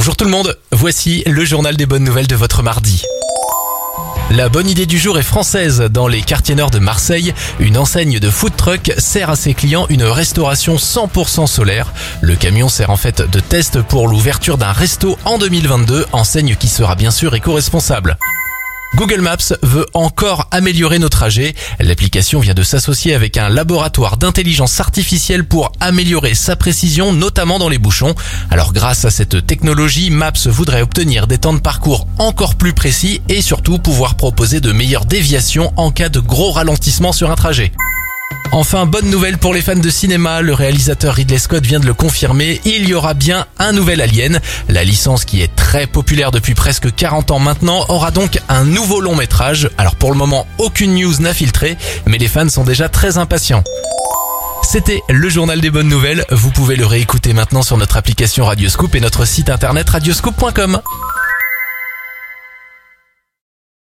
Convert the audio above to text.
Bonjour tout le monde, voici le journal des bonnes nouvelles de votre mardi. La bonne idée du jour est française. Dans les quartiers nord de Marseille, une enseigne de food truck sert à ses clients une restauration 100% solaire. Le camion sert en fait de test pour l'ouverture d'un resto en 2022, enseigne qui sera bien sûr éco-responsable. Google Maps veut encore améliorer nos trajets. L'application vient de s'associer avec un laboratoire d'intelligence artificielle pour améliorer sa précision, notamment dans les bouchons. Alors grâce à cette technologie, Maps voudrait obtenir des temps de parcours encore plus précis et surtout pouvoir proposer de meilleures déviations en cas de gros ralentissement sur un trajet. Enfin, bonne nouvelle pour les fans de cinéma, le réalisateur Ridley Scott vient de le confirmer, il y aura bien un nouvel Alien. La licence qui est très populaire depuis presque 40 ans maintenant aura donc un nouveau long métrage. Alors pour le moment, aucune news n'a filtré, mais les fans sont déjà très impatients. C'était le journal des bonnes nouvelles, vous pouvez le réécouter maintenant sur notre application Radioscoop et notre site internet radioscoop.com.